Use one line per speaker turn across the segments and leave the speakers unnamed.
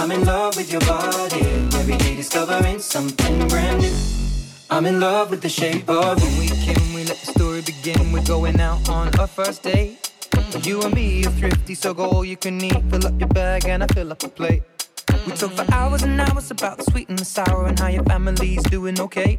I'm in love with your body. Every day discovering something brand new. I'm in love with the shape of you. We can, we let the story begin. We're going out on our first date. You and me are thrifty, so go all you can eat. Fill up your bag and I fill up a plate. We talk for hours and hours about the sweet and the sour and how your family's doing okay.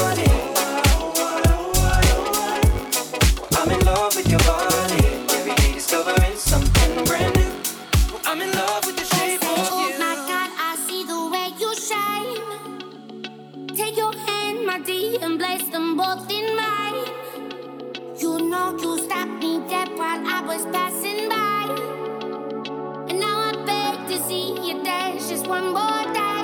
One more time.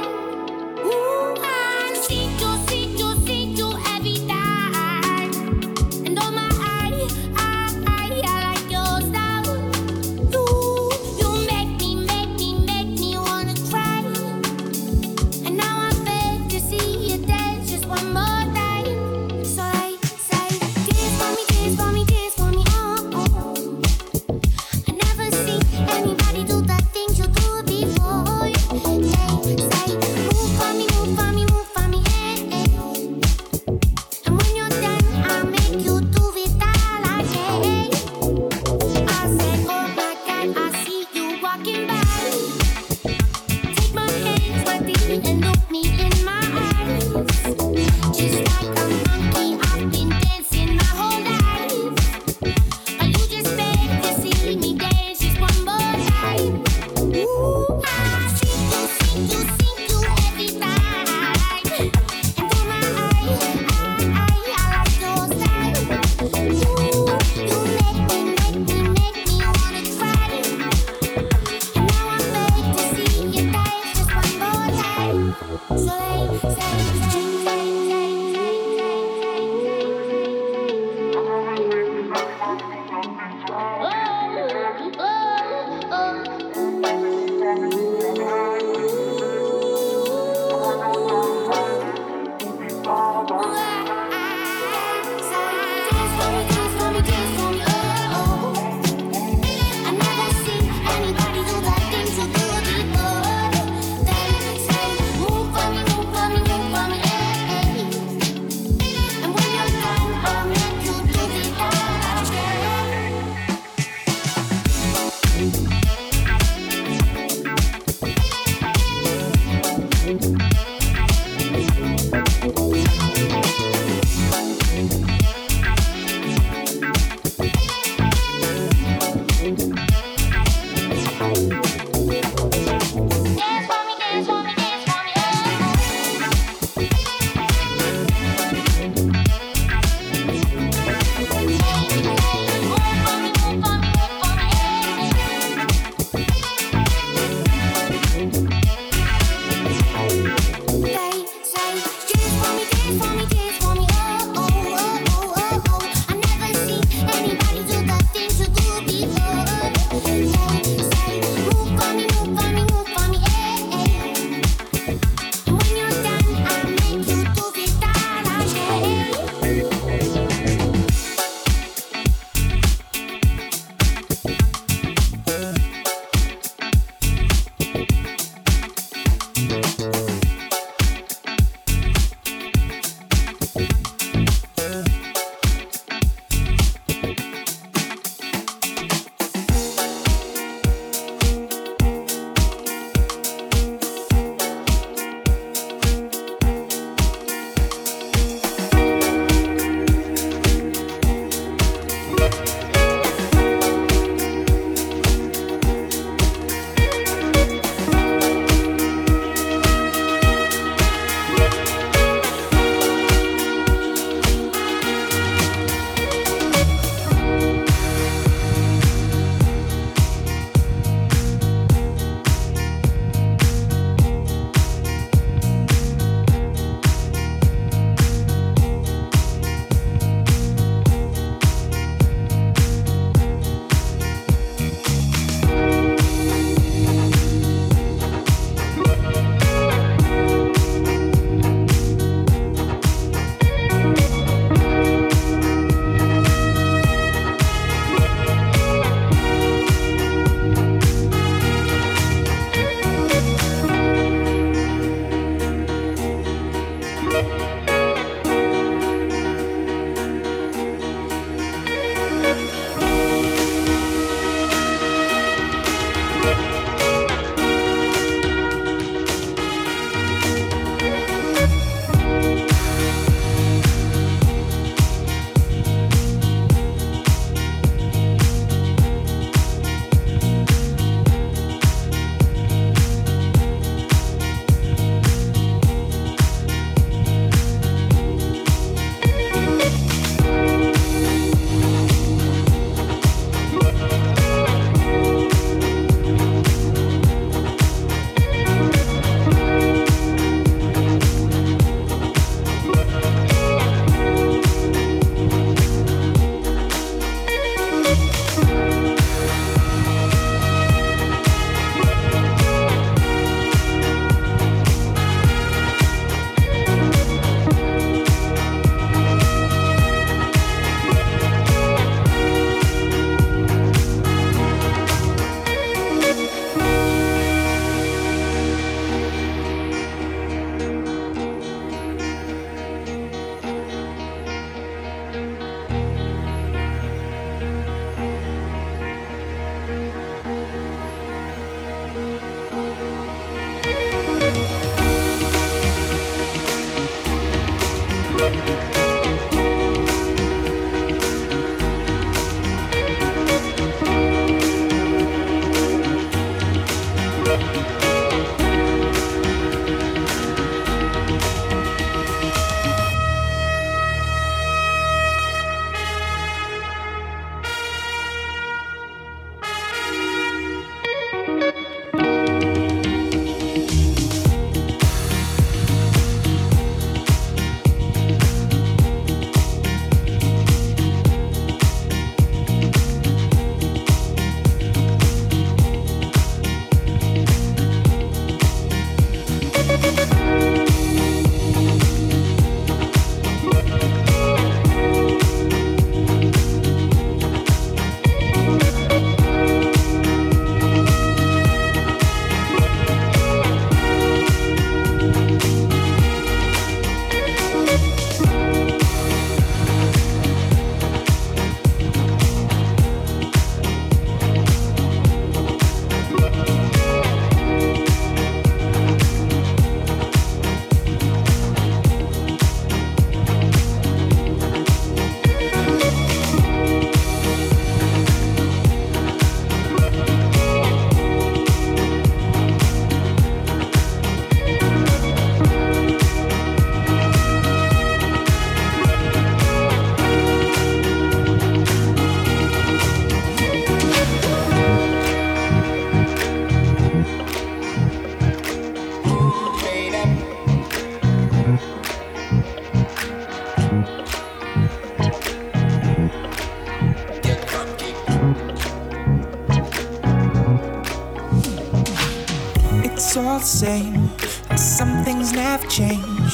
Same, some things never change.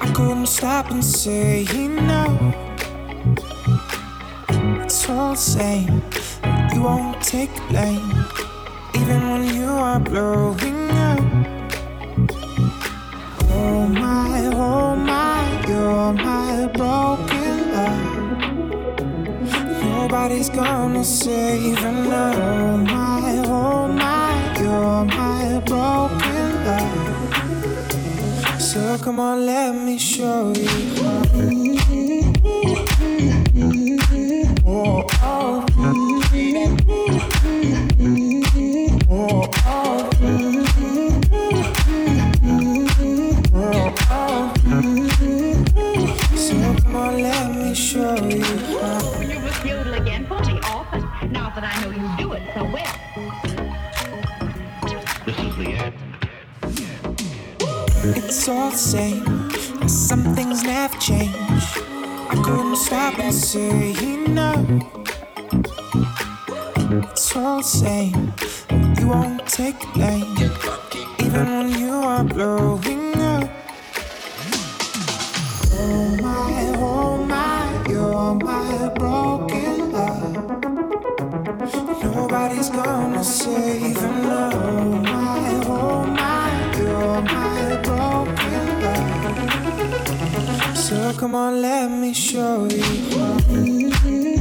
I couldn't stop and say no. It's all the same, you won't take blame, You won't take blame, even when you are blowing up. Oh my, oh my, you're my broken love. Nobody's gonna save enough. Oh my, oh my, you're my broken love. So come on, let me show you.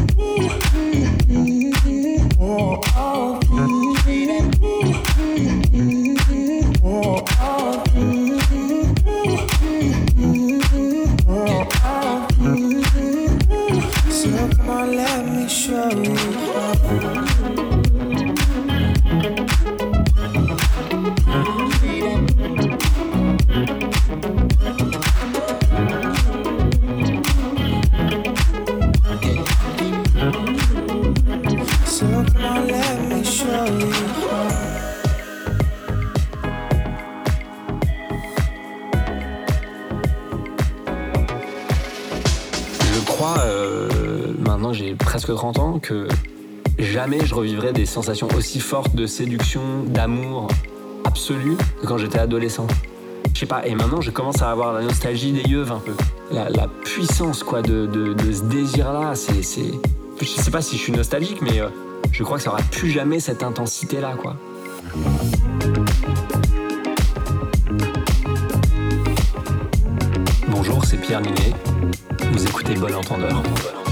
Presque 30 ans, que jamais je revivrai des sensations aussi fortes de séduction, d'amour absolu que quand j'étais adolescent. Je sais pas, et maintenant je commence à avoir la nostalgie des yeux un peu. La, puissance quoi de, ce désir-là, c'est. Je sais pas si je suis nostalgique, mais euh, je crois que ça aura plus jamais cette intensité-là quoi. Bonjour, c'est Pierre Ninet. Vous écoutez Bon Entendeur. Qu'on le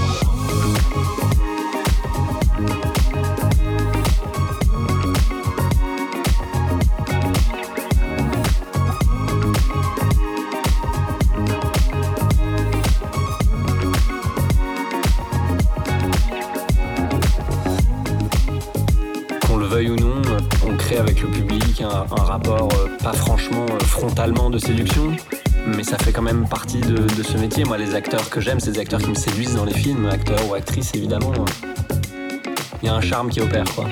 avec le public un, un rapport euh, pas franchement euh, frontalement de séduction, mais ça fait quand même partie de, de ce métier. Moi, les acteurs que j'aime, c'est des acteurs qui me séduisent dans les films, acteurs ou actrices évidemment. Il y a un charme qui opère quoi.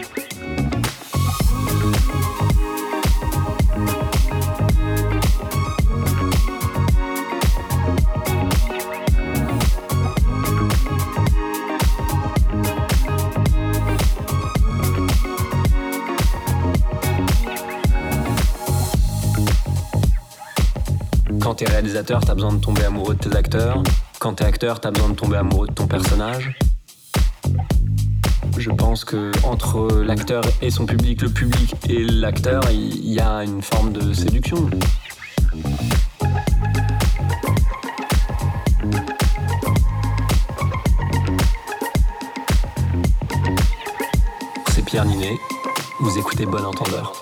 Quand t'es réalisateur, t'as besoin de tomber amoureux de tes acteurs. Quand t'es acteur, t'as besoin de tomber amoureux de ton personnage. Je pense que entre l'acteur et son public, le public et l'acteur, il y a une forme de séduction. C'est Pierre Ninet. Vous écoutez Bon Entendeur.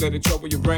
Let it trouble your brain.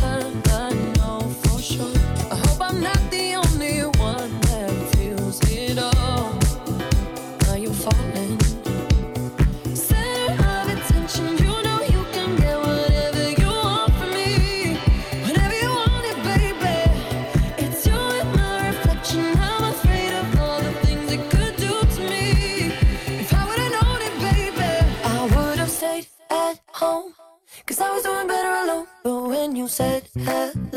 Cause
I
was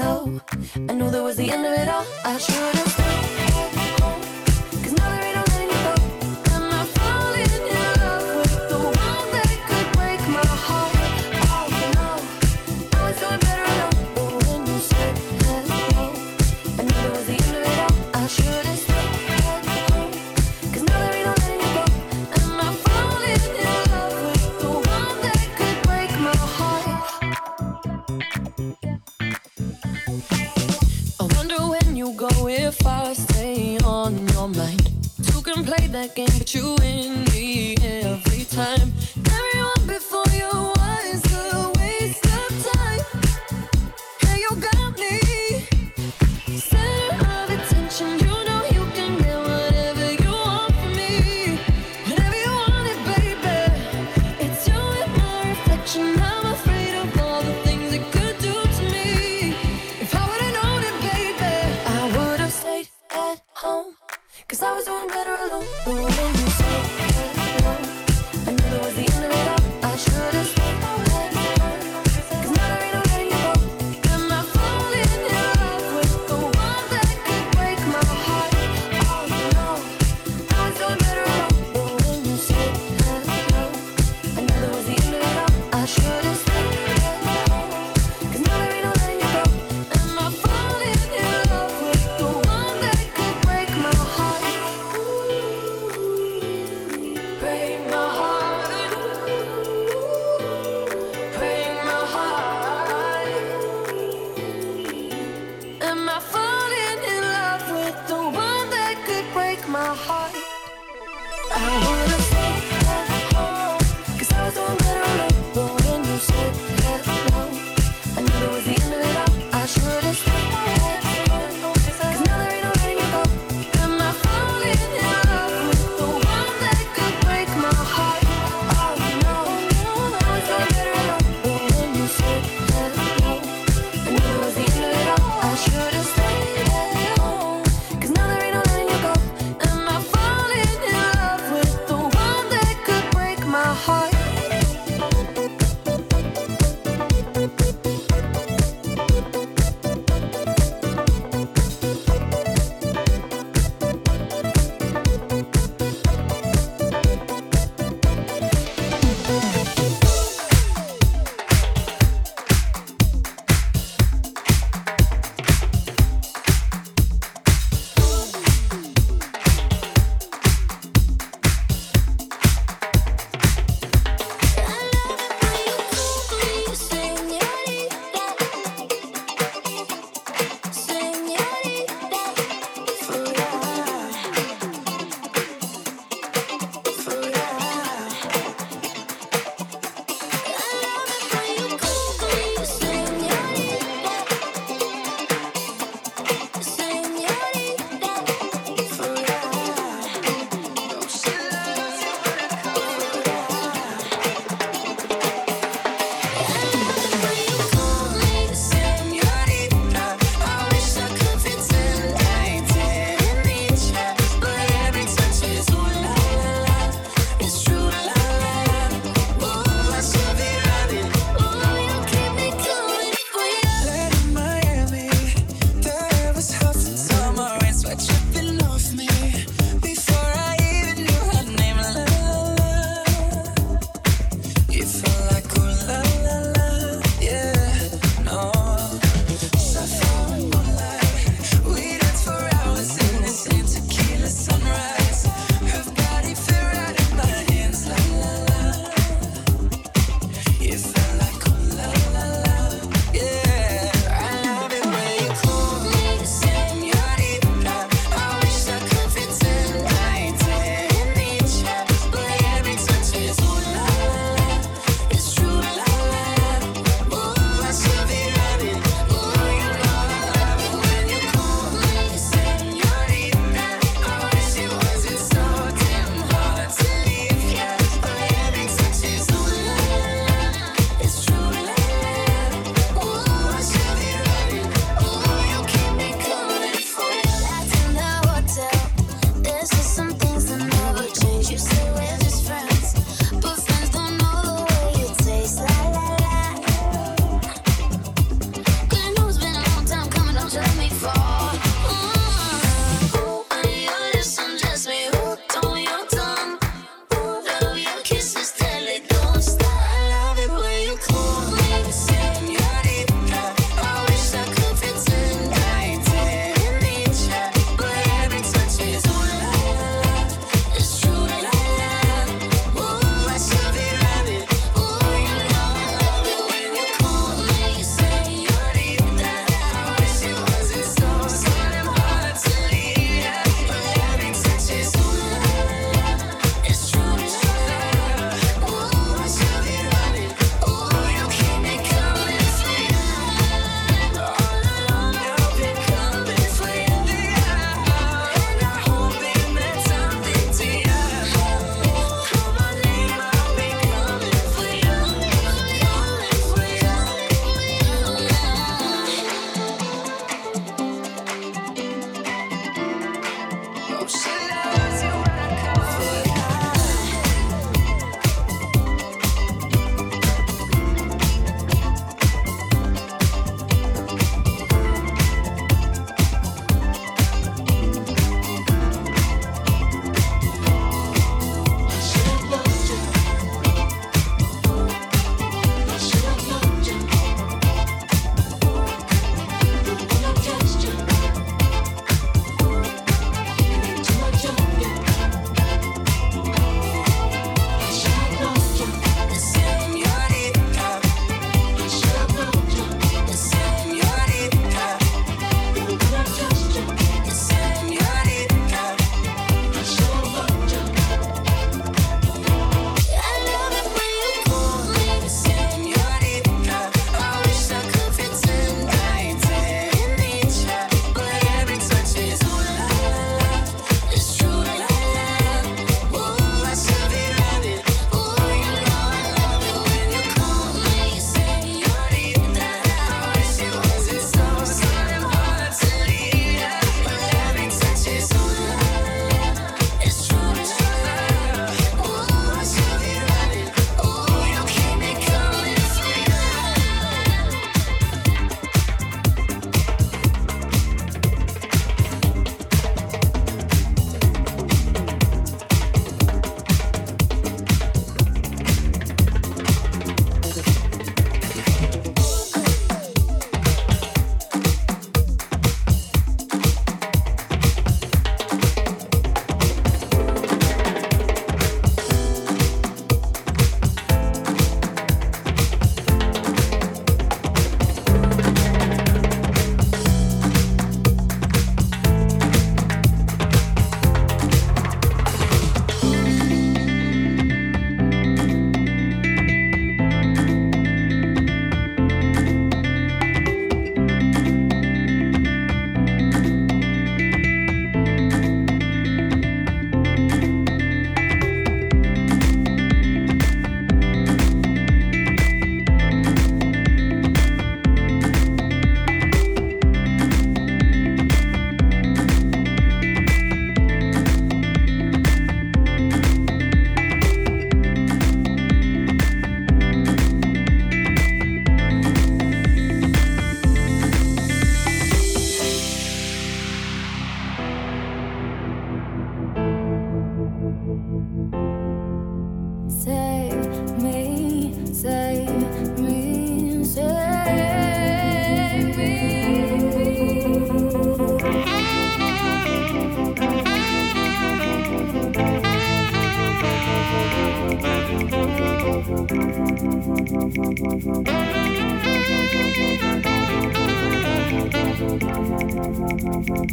Thank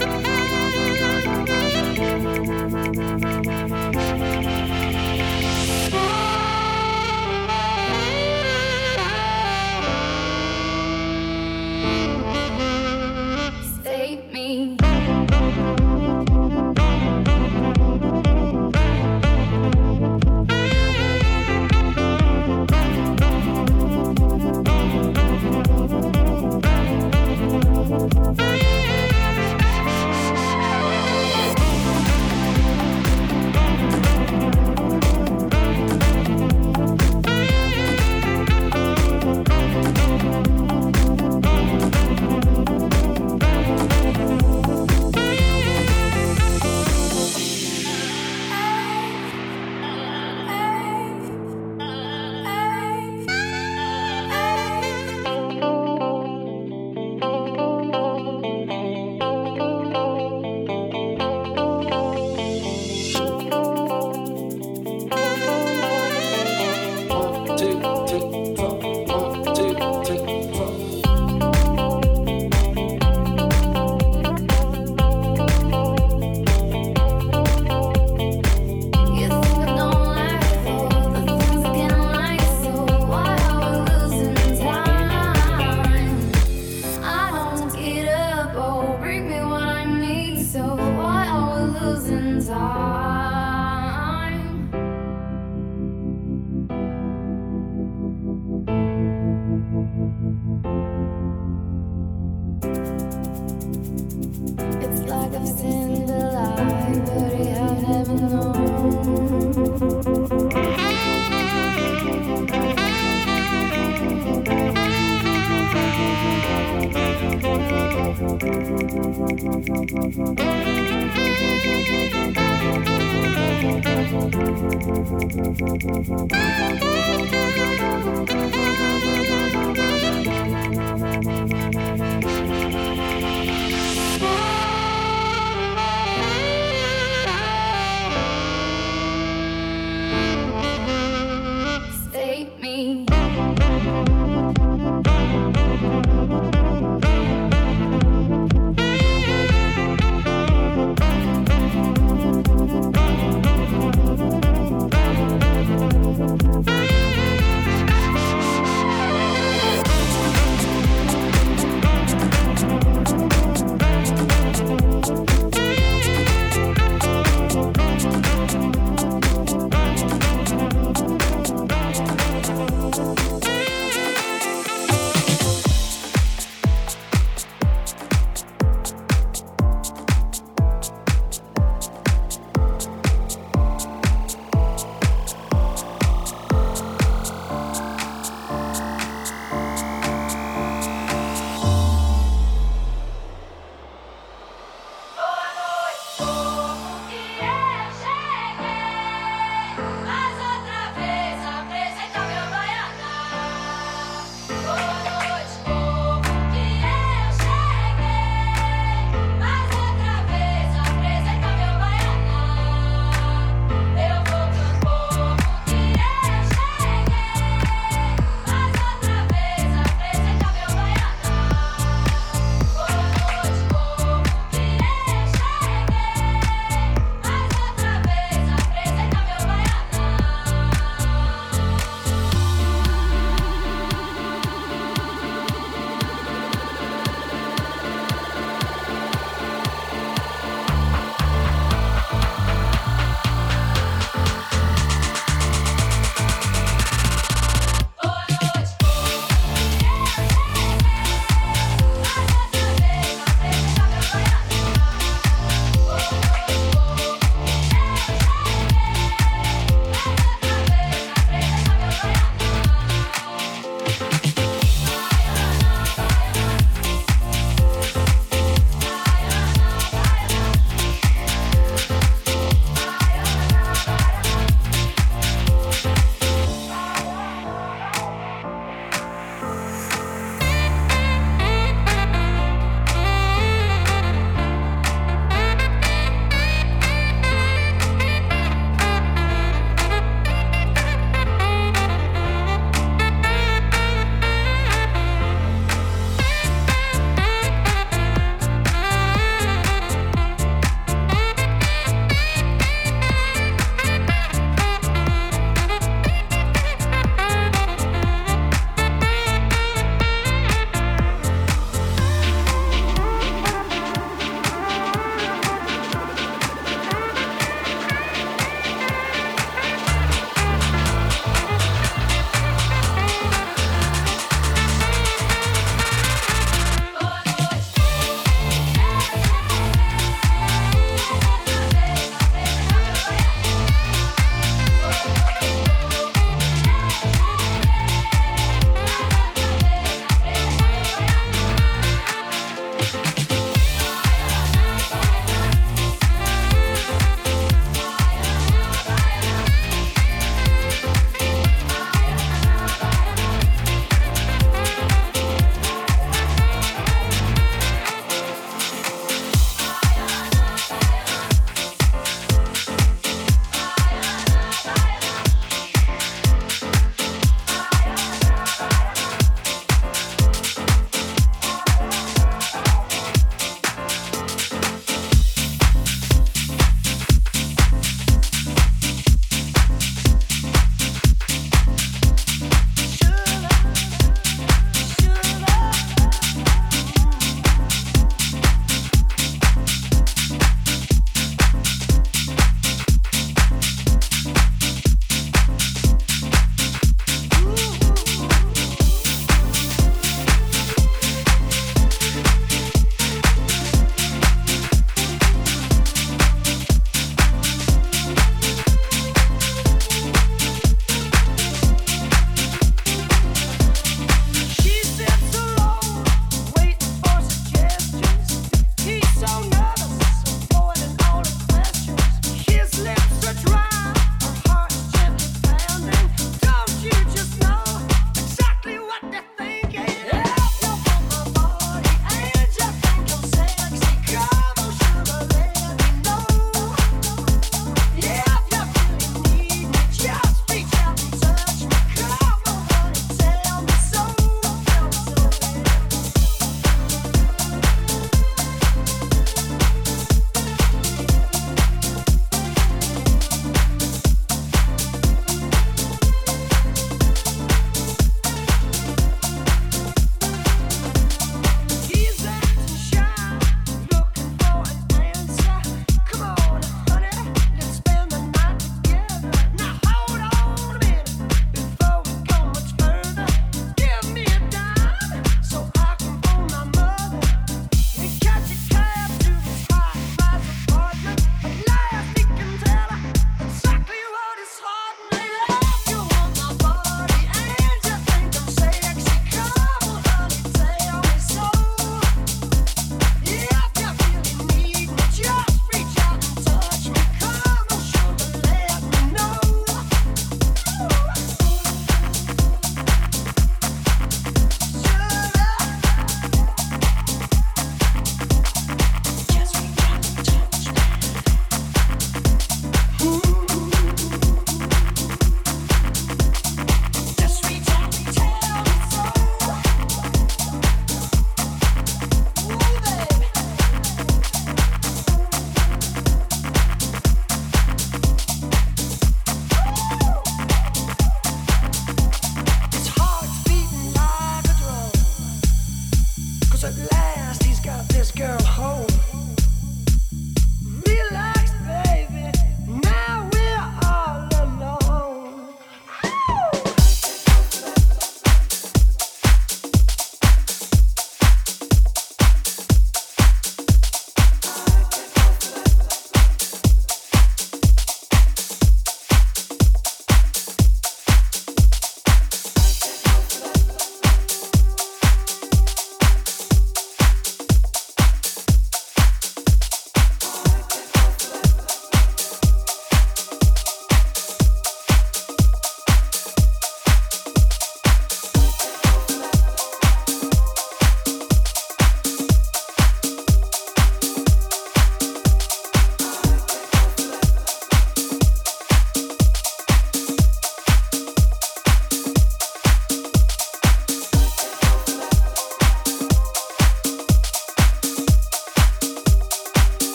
you.